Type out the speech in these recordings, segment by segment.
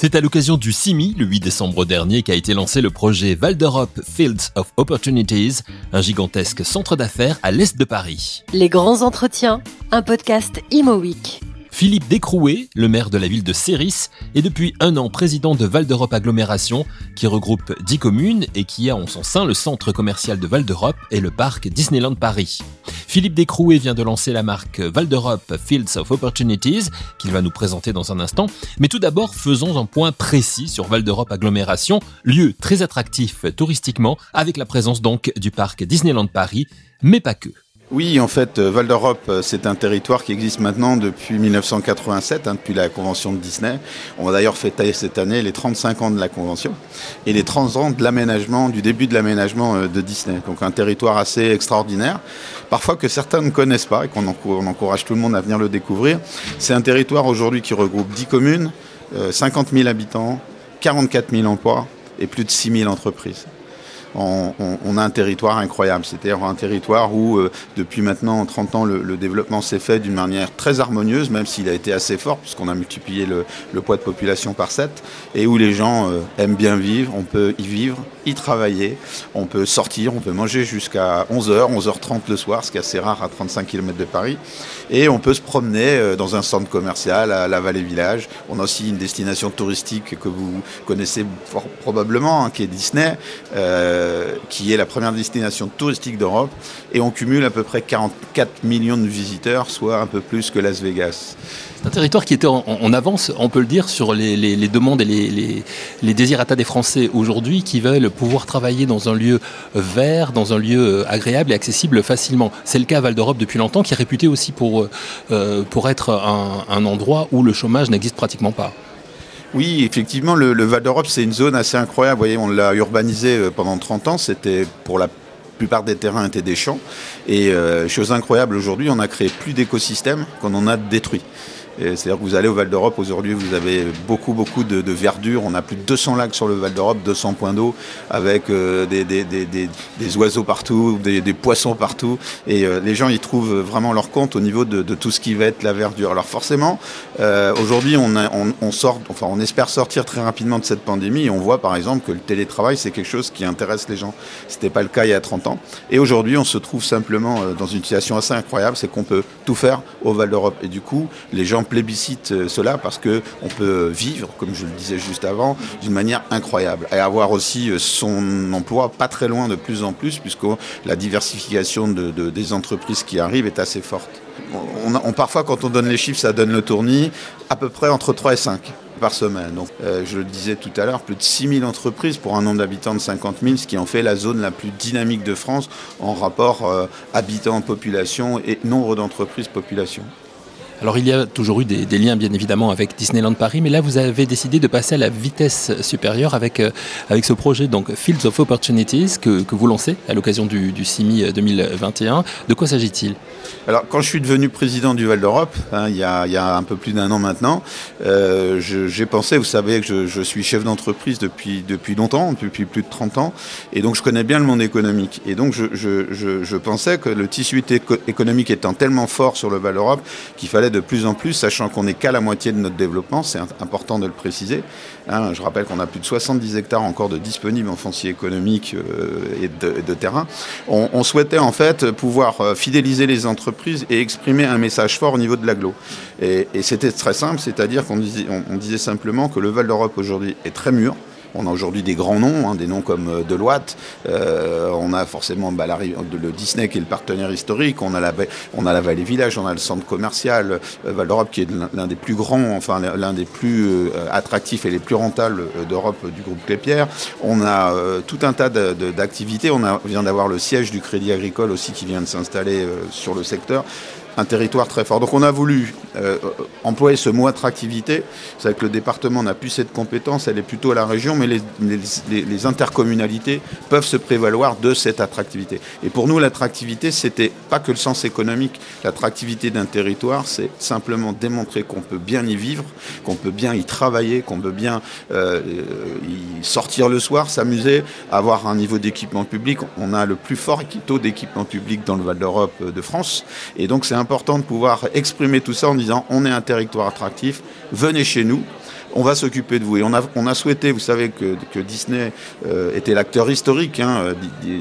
C'est à l'occasion du CIMI, le 8 décembre dernier, qu'a été lancé le projet Val d'Europe Fields of Opportunities, un gigantesque centre d'affaires à l'est de Paris. Les grands entretiens, un podcast Imo Week. Philippe Descrouet, le maire de la ville de Céris, est depuis un an président de Val d'Europe Agglomération, qui regroupe 10 communes et qui a en son sein le centre commercial de Val d'Europe et le parc Disneyland Paris. Philippe Descrouet vient de lancer la marque Val d'Europe Fields of Opportunities, qu'il va nous présenter dans un instant. Mais tout d'abord, faisons un point précis sur Val d'Europe Agglomération, lieu très attractif touristiquement, avec la présence donc du parc Disneyland Paris, mais pas que. Oui, en fait, euh, Val d'Europe, euh, c'est un territoire qui existe maintenant depuis 1987, hein, depuis la convention de Disney. On va d'ailleurs fêter cette année les 35 ans de la convention et les 30 ans de l'aménagement, du début de l'aménagement euh, de Disney. Donc un territoire assez extraordinaire, parfois que certains ne connaissent pas et qu'on encourage tout le monde à venir le découvrir. C'est un territoire aujourd'hui qui regroupe 10 communes, 50 000 habitants, 44 000 emplois et plus de 6 000 entreprises on, a un territoire incroyable. C'est-à-dire un territoire où, euh, depuis maintenant 30 ans, le, développement s'est fait d'une manière très harmonieuse, même s'il a été assez fort, puisqu'on a multiplié le, poids de population par 7, et où les gens euh, aiment bien vivre, on peut y vivre, y travailler, on peut sortir, on peut manger jusqu'à 11h, 11h30 le soir, ce qui est assez rare à 35 km de Paris, et on peut se promener euh, dans un centre commercial à la Vallée Village. On a aussi une destination touristique que vous connaissez probablement, hein, qui est Disney. Qui est la première destination touristique d'Europe, et on cumule à peu près 44 millions de visiteurs, soit un peu plus que Las Vegas. C'est un territoire qui était en, avance, on peut le dire, sur les, demandes et les, les, désirata des Français aujourd'hui qui veulent pouvoir travailler dans un lieu vert, dans un lieu euh, agréable et accessible facilement. C'est le cas à Val d'Europe depuis longtemps, qui est réputé aussi pour, euh, pour être un endroit où le chômage n'existe pratiquement pas. Oui, effectivement, le, Val d'Europe, c'est une zone assez incroyable. Vous voyez, on l'a urbanisé euh, pendant 30 ans. C'était pour la plupart des terrains étaient des champs. Et euh, chose incroyable, aujourd'hui, on a créé plus d'écosystèmes qu'on en a détruits. C'est-à-dire que vous allez au Val d'Europe, aujourd'hui vous avez beaucoup beaucoup de, verdure, on a plus de 200 lacs sur le Val d'Europe, 200 points d'eau, avec euh, des, oiseaux partout, des, poissons partout, et euh, les gens y trouvent vraiment leur compte au niveau de, tout ce qui va être la verdure. Alors forcément, euh, aujourd'hui on, sort, enfin on espère sortir très rapidement de cette pandémie, on voit par exemple que le télétravail c'est quelque chose qui intéresse les gens. C'était pas le cas il y a 30 ans, et aujourd'hui on se trouve simplement dans une situation assez incroyable, c'est qu'on peut tout faire au Val d'Europe, et du coup les gens plébiscite euh, cela parce que on peut vivre, comme je le disais juste avant, d'une manière incroyable et avoir aussi euh, son emploi pas très loin de plus en plus puisque la diversification de, des entreprises qui arrivent est assez forte. Parfois, quand on donne les chiffres, ça donne le tournis, à peu près entre 3 et 5 par semaine. Euh, je le disais tout à l'heure, plus de 6000 entreprises pour un nombre d'habitants de 50 000, ce qui en fait la zone la plus dynamique de France en rapport habitants-population et nombre d'entreprises population. Alors il y a toujours eu des, liens bien évidemment avec Disneyland Paris, mais là vous avez décidé de passer à la vitesse supérieure avec, euh, avec ce projet donc Fields of Opportunities que, que vous lancez à l'occasion du, du CIMI 2021. De quoi s'agit-il? Alors quand je suis devenu président du Val d'Europe, hein, il, y a, il, y a, un peu plus d'un an maintenant, euh, j'ai pensé, vous savez que je, je suis chef d'entreprise depuis, depuis longtemps, depuis plus de 30 ans, et donc je connais bien le monde économique. Et donc je, je, je pensais que le tissu économique étant tellement fort sur le Val d'Europe qu'il fallait de plus en plus, sachant qu'on n'est qu'à la moitié de notre développement, c'est important de le préciser. Hein, je rappelle qu'on a plus de 70 hectares encore de disponibles en foncier économique euh, et, de, terrain. On, souhaitait en fait pouvoir euh, fidéliser les entreprises et exprimer un message fort au niveau de l'aglo. Et, et c'était très simple, c'est-à-dire qu'on disait, disait simplement que le Val d'Europe aujourd'hui est très mûr, on a aujourd'hui des grands noms, hein, des noms comme euh, Deloitte. Euh, on a forcément bah, le Disney qui est le partenaire historique. On a la, on a la Vallée Village, on a le centre commercial euh, Val d'Europe qui est l'un des plus grands, enfin l'un des plus attractifs et les plus rentables d'Europe du groupe Clépierre. On a tout un tas d'activités. On, vient d'avoir le siège du Crédit Agricole aussi qui vient de s'installer sur le secteur un territoire très fort. Donc on a voulu euh, employer ce mot attractivité. C'est que le département n'a plus cette compétence, elle est plutôt à la région, mais les, intercommunalités peuvent se prévaloir de cette attractivité. Et pour nous, l'attractivité, c'était pas que le sens économique. L'attractivité d'un territoire, c'est simplement démontrer qu'on peut bien y vivre, qu'on peut bien y travailler, qu'on peut bien euh, y sortir le soir, s'amuser, avoir un niveau d'équipement public. On a le plus fort taux d'équipement public dans le Val d'Europe de France. Et donc c'est important de pouvoir exprimer tout ça disant on est un territoire attractif, venez chez nous on va s'occuper de vous. Et on a, on a souhaité, vous savez que, Disney euh, était l'acteur historique hein, euh,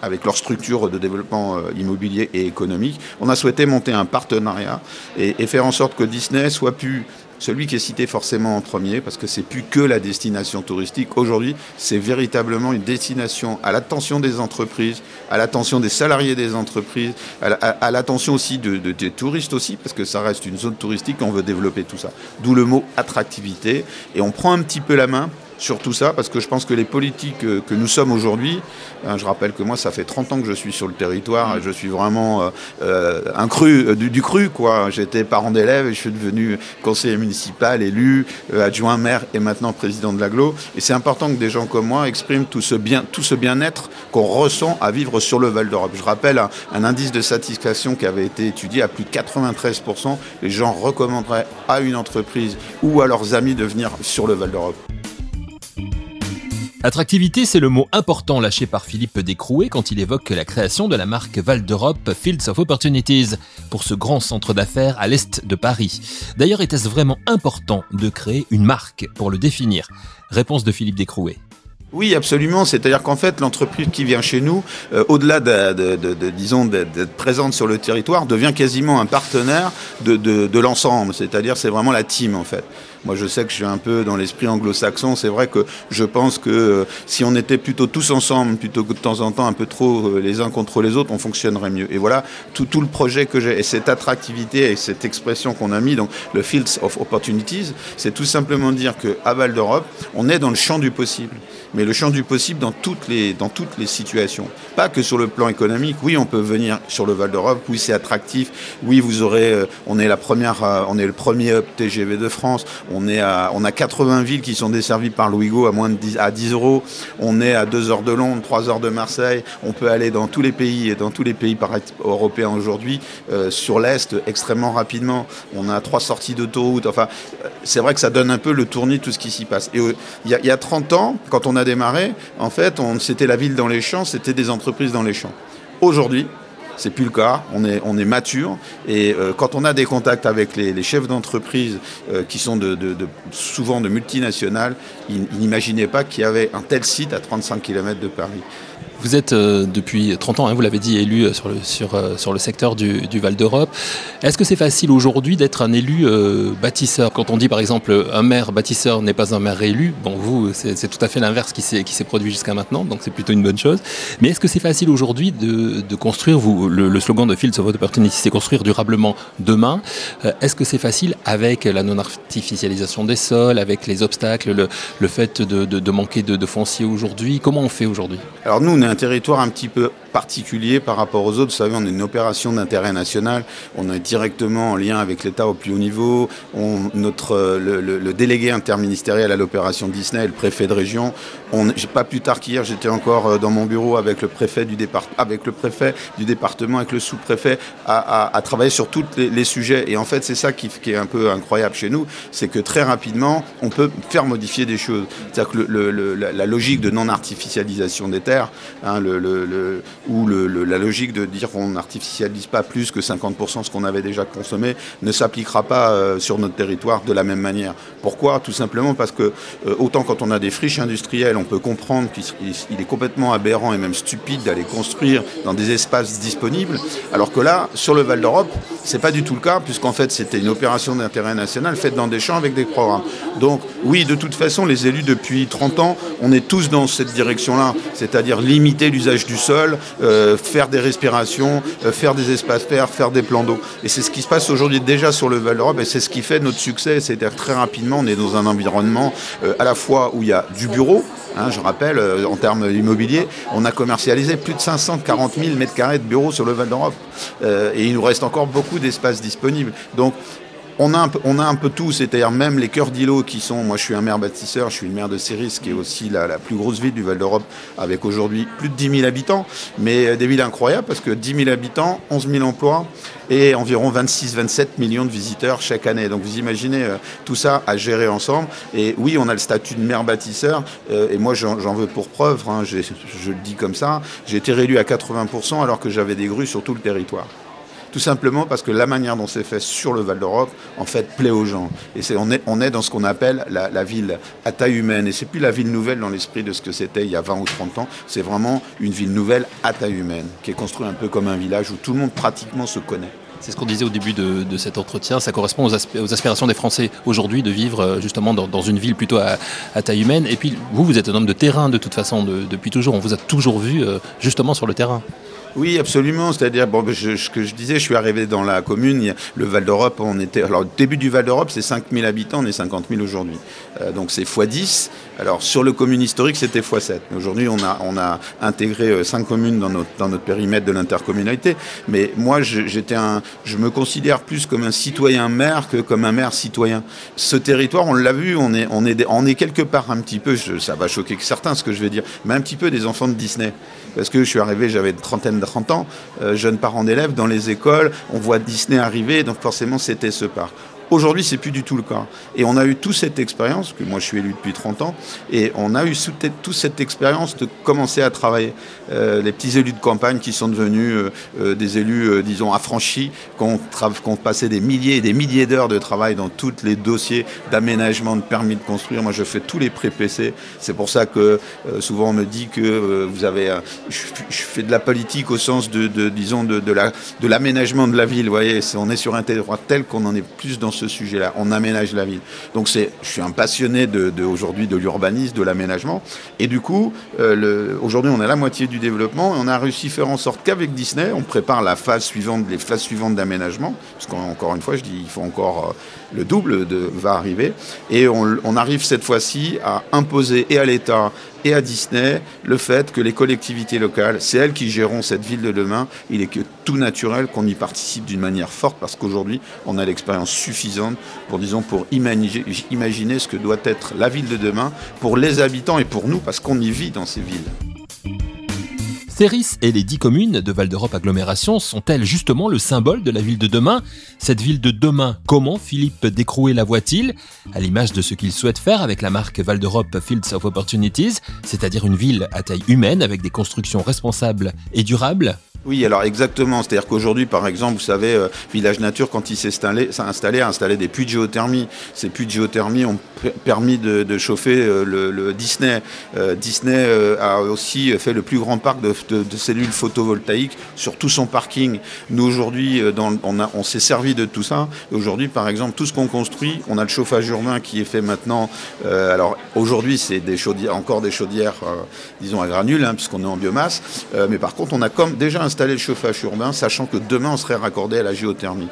avec leur structure de développement euh, immobilier et économique. On a souhaité monter un partenariat et, faire en sorte que Disney soit plus celui qui est cité forcément en premier, parce que c'est plus que la destination touristique. Aujourd'hui, c'est véritablement une destination à l'attention des entreprises, à l'attention des salariés des entreprises, à l'attention aussi de, des touristes aussi, parce que ça reste une zone touristique, on veut développer tout ça. D'où le mot attractivité. Et on prend un petit peu la main sur tout ça, parce que je pense que les politiques que nous sommes aujourd'hui, hein, je rappelle que moi, ça fait 30 ans que je suis sur le territoire, et je suis vraiment euh, euh, un cru, euh, du, cru, quoi. J'étais parent d'élèves et je suis devenu conseiller municipal, élu, adjoint maire et maintenant président de l'aglo. Et c'est important que des gens comme moi expriment tout ce bien, tout ce bien-être qu'on ressent à vivre sur le Val d'Europe. Je rappelle un, un, indice de satisfaction qui avait été étudié à plus de 93%. Les gens recommanderaient à une entreprise ou à leurs amis de venir sur le Val d'Europe. Attractivité, c'est le mot important lâché par Philippe Descrouet quand il évoque la création de la marque Val d'Europe Fields of Opportunities pour ce grand centre d'affaires à l'est de Paris. D'ailleurs, était-ce vraiment important de créer une marque pour le définir? Réponse de Philippe Descrouet. Oui, absolument. C'est-à-dire qu'en fait, l'entreprise qui vient chez nous, euh, au-delà de, disons d'être présente sur le territoire, devient quasiment un partenaire de, de l'ensemble. C'est-à-dire, c'est vraiment la team en fait. Moi, je sais que je suis un peu dans l'esprit anglo-saxon. C'est vrai que je pense que euh, si on était plutôt tous ensemble, plutôt que de temps en temps un peu trop euh, les uns contre les autres, on fonctionnerait mieux. Et voilà tout, tout le projet que j'ai et cette attractivité et cette expression qu'on a mis, donc le Fields of Opportunities, c'est tout simplement dire qu'à Val d'Europe, on est dans le champ du possible mais le champ du possible dans toutes les, dans toutes les situations. Pas que sur le plan économique. Oui, on peut venir sur le Val d'Europe. Oui, c'est attractif. Oui, vous aurez, euh, on est la première, on est le premier TGV de France. On, est à, on a 80 villes qui sont desservies par Louigo à moins de 10, à 10 euros. On est à 2 heures de Londres, 3 heures de Marseille. On peut aller dans tous les pays et dans tous les pays européens aujourd'hui euh, sur l'Est extrêmement rapidement. On a trois sorties d'autoroute. Enfin, euh, c'est vrai que ça donne un peu le tournis de tout ce qui s'y passe. Et euh, il y, a 30 ans, quand on a démarré, en fait, c'était la ville dans les champs, c'était des entreprises dans les champs. Aujourd'hui, c'est plus le cas. On est, on est mature. Et euh, quand on a des contacts avec les, chefs d'entreprise euh, qui sont de, souvent de multinationales, ils, ils n'imaginaient pas qu'il y avait un tel site à 35 km de Paris. Vous êtes euh, depuis 30 ans, hein, vous l'avez dit, élu euh, sur le, sur, euh, sur le secteur du, du Val d'Europe. Est-ce que c'est facile aujourd'hui d'être un élu bâtisseur? Quand on dit par exemple un maire bâtisseur n'est pas un maire élu, bon vous, c'est tout à fait l'inverse qui s'est produit jusqu'à maintenant, donc c'est plutôt une bonne chose. Mais est-ce que c'est facile aujourd'hui de, de, construire, vous, le, slogan de Fields of Opportunity, c'est construire durablement demain. Est-ce que c'est facile avec la non-artificialisation des sols, avec les obstacles, le, le fait de, de, manquer de, foncier aujourd'hui? Comment on fait aujourd'hui? Alors nous, un territoire un petit peu particulier par rapport aux autres. Vous savez, on est une opération d'intérêt national. On est directement en lien avec l'État au plus haut niveau. Notre, le, délégué interministériel à l'opération Disney, le préfet de région. On, pas plus tard qu'hier, j'étais encore euh, dans mon bureau avec le préfet du, départ, avec le préfet du département, avec le sous-préfet, à, travailler sur tous les, sujets. Et en fait, c'est ça qui, est un peu incroyable chez nous, c'est que très rapidement, on peut faire modifier des choses. C'est-à-dire que la, la, logique de non-artificialisation des terres, hein, le, ou la logique de dire qu'on n'artificialise pas plus que 50% ce qu'on avait déjà consommé ne s'appliquera pas euh, sur notre territoire de la même manière. Pourquoi? Tout simplement parce que euh, autant quand on a des friches industrielles, on peut comprendre qu'il est complètement aberrant et même stupide d'aller construire dans des espaces disponibles, alors que là, sur le Val d'Europe, c'est pas du tout le cas, puisqu'en fait c'était une opération d'intérêt national faite dans des champs avec des programmes. Donc oui, de toute façon, les élus depuis 30 ans, on est tous dans cette direction-là, c'est-à-dire limiter l'usage du sol, faire des respirations, euh, faire des espaces verts, faire des plans d'eau. Et c'est ce qui se passe aujourd'hui déjà sur le Val d'Europe et c'est ce qui fait notre succès. C'est-à-dire très rapidement, on est dans un environnement euh, à la fois où il y a du bureau, hein, je rappelle, en termes immobiliers, on a commercialisé plus de 540 000 mètres carrés de bureaux sur le Val d'Europe. et il nous reste encore beaucoup d'espace disponible. Donc on a, un peu, tout, c'est-à-dire même les cœurs d'îlots qui sont, moi je suis un maire bâtisseur, je suis une maire de Céris, qui est aussi la, plus grosse ville du Val d'Europe, avec aujourd'hui plus de 10 000 habitants, mais euh, des villes incroyables parce que 10 000 habitants, 11 000 emplois et environ 26-27 millions de visiteurs chaque année. Donc vous imaginez euh, tout ça à gérer ensemble. Et oui, on a le statut de maire bâtisseur, euh, et moi j'en veux pour preuve, hein, je le dis comme ça, j'ai été réélu à 80% alors que j'avais des grues sur tout le territoire. Tout simplement parce que la manière dont c'est fait sur le Val d'Europe, en fait, plaît aux gens. Et on, est, dans ce qu'on appelle la, ville à taille humaine. Et c'est plus la ville nouvelle dans l'esprit de ce que c'était il y a 20 ou 30 ans. C'est vraiment une ville nouvelle à taille humaine, qui est construite un peu comme un village où tout le monde pratiquement se connaît. C'est ce qu'on disait au début de, cet entretien. Ça correspond aux, asp aux aspirations des Français aujourd'hui de vivre euh, justement dans, une ville plutôt à, taille humaine. Et puis vous, vous êtes un homme de terrain de toute façon de, depuis toujours. On vous a toujours vu euh, justement sur le terrain. Oui, absolument. C'est-à-dire, bon, ce que je disais, je suis arrivé dans la commune, le Val d'Europe, on était. Alors, le début du Val d'Europe, c'est 5000 habitants, on est 50 000 aujourd'hui. Euh, donc, c'est x10. Alors, sur le commune historique, c'était x7. Aujourd'hui, on a, intégré 5 communes dans notre, périmètre de l'intercommunalité. Mais moi, j'étais. Je me considère plus comme un citoyen maire que comme un maire citoyen. Ce territoire, on l'a vu, on est, quelque part un petit peu, ça va choquer certains ce que je vais dire, mais un petit peu des enfants de Disney. Parce que je suis arrivé, j'avais une trentaine 30 ans, euh, jeunes parents d'élèves, dans les écoles, on voit Disney arriver, donc forcément c'était ce parc. Aujourd'hui, c'est plus du tout le cas. Et on a eu toute cette expérience, que moi je suis élu depuis 30 ans, et on a eu toute cette expérience de commencer à travailler. Euh, les petits élus de campagne qui sont devenus euh, euh, des élus, disons, affranchis, qui ont, passé des milliers et des milliers d'heures de travail dans tous les dossiers d'aménagement, de permis de construire. Moi, je fais tous les pré-PC. C'est pour ça que souvent on me dit que vous avez. Je, fais de la politique au sens de, disons, de, l'aménagement de, de, la ville. Vous voyez, on est sur un territoire tel qu'on en est plus dans ce sujet-là. On aménage la ville. Donc c'est, je suis un passionné de, aujourd'hui de l'urbanisme, de l'aménagement. Et du coup, euh, aujourd'hui, on à la moitié du développement. Et on a réussi à faire en sorte qu'avec Disney, on prépare la phase suivante, les phases suivantes d'aménagement. Parce qu'encore une fois, je dis, il faut encore euh, le double de, va arriver. Et on arrive cette fois-ci à imposer et à l'État et à Disney le fait que les collectivités locales, c'est elles qui géreront cette ville de demain. Il est tout naturel qu'on y participe d'une manière forte parce qu'aujourd'hui, on a l'expérience suffisante pour, imaginer ce que doit être la ville de demain pour les habitants et pour nous parce qu'on y vit dans ces villes. Céris et les dix communes de Val d'Europe Agglomération sont-elles justement le symbole de la ville de demain? Cette ville de demain, comment Philippe Décrouet la voit-il? À l'image de ce qu'il souhaite faire avec la marque Val d'Europe Fields of Opportunities, c'est-à-dire une ville à taille humaine avec des constructions responsables et durables? Oui, alors exactement. C'est-à-dire qu'aujourd'hui, par exemple, vous savez, euh, Village Nature, quand il s'est installé, installé, a installé des puits de géothermie. Ces puits de géothermie ont permis de, chauffer euh, le, Disney. Euh, Disney a aussi fait le plus grand parc de, cellules photovoltaïques sur tout son parking. Nous, aujourd'hui, on, s'est servi de tout ça. Aujourd'hui, par exemple, tout ce qu'on construit, on a le chauffage urbain qui est fait maintenant. Alors, aujourd'hui, c'est des encore des chaudières, disons, à granules, hein, puisqu'on est en biomasse. mais par contre, on a comme déjà un installer le chauffage urbain, sachant que demain on serait raccordé à la géothermie.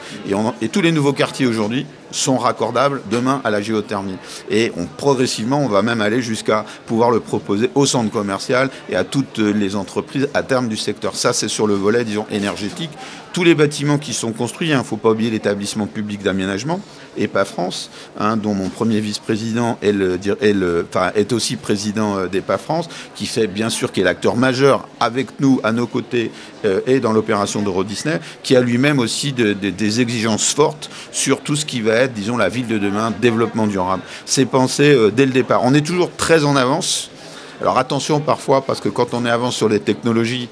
Et, tous les nouveaux quartiers aujourd'hui sont raccordables demain à la géothermie. Et on, progressivement, on va même aller jusqu'à pouvoir le proposer au centre commercial et à toutes les entreprises à terme du secteur. Ça, c'est sur le volet, disons, énergétique. Tous les bâtiments qui sont construits, il hein, ne faut pas oublier l'établissement public d'aménagement, EPA France, hein, dont mon premier vice-président est, le, est, le, est aussi président euh, d'EPA France, qui fait bien sûr, qui est l'acteur majeur avec nous, à nos côtés, euh, et dans l'opération d'Euro Disney, qui a lui-même aussi de, de, des exigences fortes sur tout ce qui va disons, la ville de demain, développement durable. C'est pensé euh, dès le départ. On est toujours très en avance. Alors attention parfois, parce que quand on est avance sur les technologies,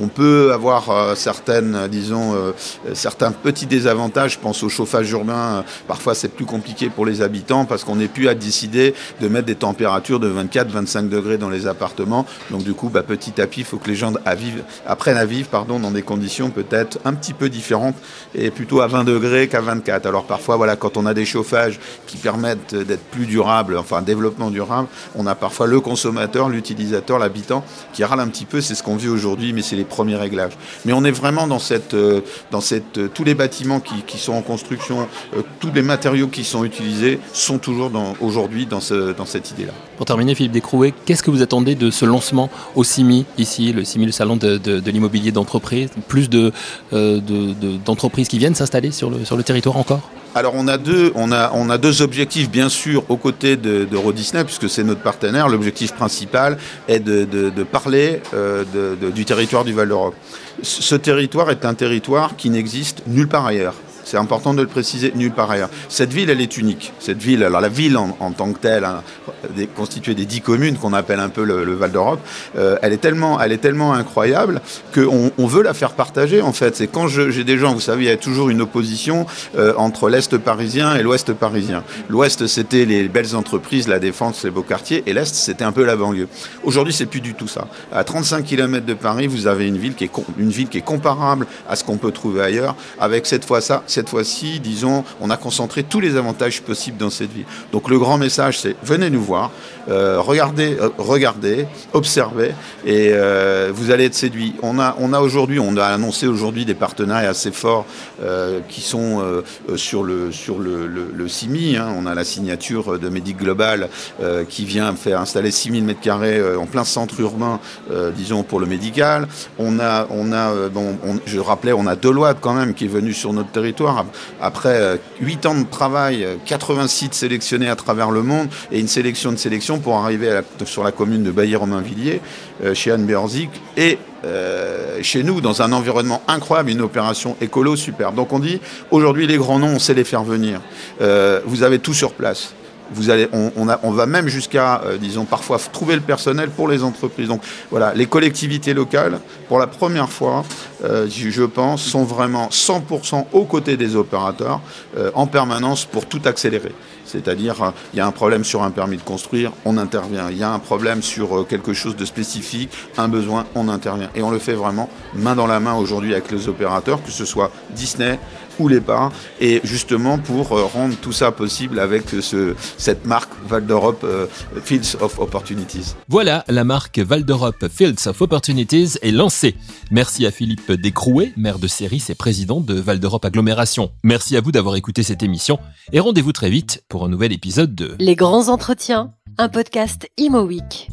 on peut avoir euh, certaines, disons, euh, certains petits désavantages. Je pense au chauffage urbain. Euh, parfois, c'est plus compliqué pour les habitants parce qu'on n'est plus à décider de mettre des températures de 24-25 degrés dans les appartements. Donc, du coup, bah, petit à petit, il faut que les gens apprennent à vivre pardon, dans des conditions peut-être un petit peu différentes et plutôt à 20 degrés qu'à 24. Alors, parfois, voilà, quand on a des chauffages qui permettent d'être plus durables, enfin, développement durable, on a parfois le consommateur, l'utilisateur, l'habitant qui râle un petit peu. C'est ce qu'on vit aujourd'hui, mais c'est les premiers réglages. Mais on est vraiment dans cette, euh, dans cette, euh, tous les bâtiments qui, sont en construction, euh, tous les matériaux qui sont utilisés sont toujours aujourd'hui dans, ce, dans cette idée-là. Pour terminer, Philippe Descrouet, qu'est-ce que vous attendez de ce lancement au CIMI, ici, le CIMI, le salon de, l'immobilier d'entreprise? Plus d'entreprises de, de, qui viennent s'installer sur le, sur le territoire encore? Alors on a deux, objectifs bien sûr aux côtés de, Disney puisque c'est notre partenaire. L'objectif principal est de, parler euh, du territoire du Val d'Europe. Ce territoire est un territoire qui n'existe nulle part ailleurs c'est important de le préciser, nulle part ailleurs. Cette ville, elle est unique. Cette ville, alors la ville en, tant que telle, hein, constituée des dix communes qu'on appelle un peu le, Val d'Europe, euh, elle, est tellement, elle est tellement incroyable qu'on on veut la faire partager en fait. C'est quand j'ai des gens, vous savez, il y a toujours une opposition euh, entre l'Est parisien et l'Ouest parisien. L'Ouest, c'était les belles entreprises, la défense, les beaux quartiers, et l'Est, c'était un peu la banlieue. Aujourd'hui, c'est plus du tout ça. À 35 km de Paris, vous avez une ville qui est, une ville qui est comparable à ce qu'on peut trouver ailleurs, avec cette fois ça, cette fois-ci, disons, on a concentré tous les avantages possibles dans cette ville. Donc le grand message, c'est venez nous voir, euh, regardez, euh, regardez, observez, et euh, vous allez être séduit. On a, on a aujourd'hui, on a annoncé aujourd'hui des partenariats assez forts qui sont sur le sur le, le, CIMI. Hein. On a la signature de Medic Global qui vient faire installer 6000 mètres carrés en plein centre urbain, disons pour le médical. On a, on a, bon, je rappelais, on a Deloitte quand même qui est venu sur notre territoire après 8 ans de travail, 80 sites sélectionnés à travers le monde et une sélection de sélection pour arriver sur la commune de Bailly-Romainvilliers, euh, chez Anne Berzik, et euh, chez nous, dans un environnement incroyable, une opération écolo superbe. Donc on dit, aujourd'hui, les grands noms, on sait les faire venir. Euh, vous avez tout sur place. Vous allez, on, on, va même jusqu'à, disons, parfois trouver le personnel pour les entreprises. Donc voilà, les collectivités locales, pour la première fois, je pense, sont vraiment 100% aux côtés des opérateurs en permanence pour tout accélérer. C'est-à-dire, euh, il y a un problème sur un permis de construire, on intervient. Il y a un problème sur euh, quelque chose de spécifique, un besoin, on intervient. Et on le fait vraiment main dans la main aujourd'hui avec les opérateurs, que ce soit Disney, ou les pas, et justement pour euh, rendre tout ça possible avec ce, cette marque Val d'Europe Fields of Opportunities. Voilà, la marque Val d'Europe Fields of Opportunities est lancée. Merci à Philippe Descrouet, maire de Séris et président de Val d'Europe Agglomération. Merci à vous d'avoir écouté cette émission et rendez-vous très vite un nouvel épisode de Les grands entretiens, un podcast Imo Week.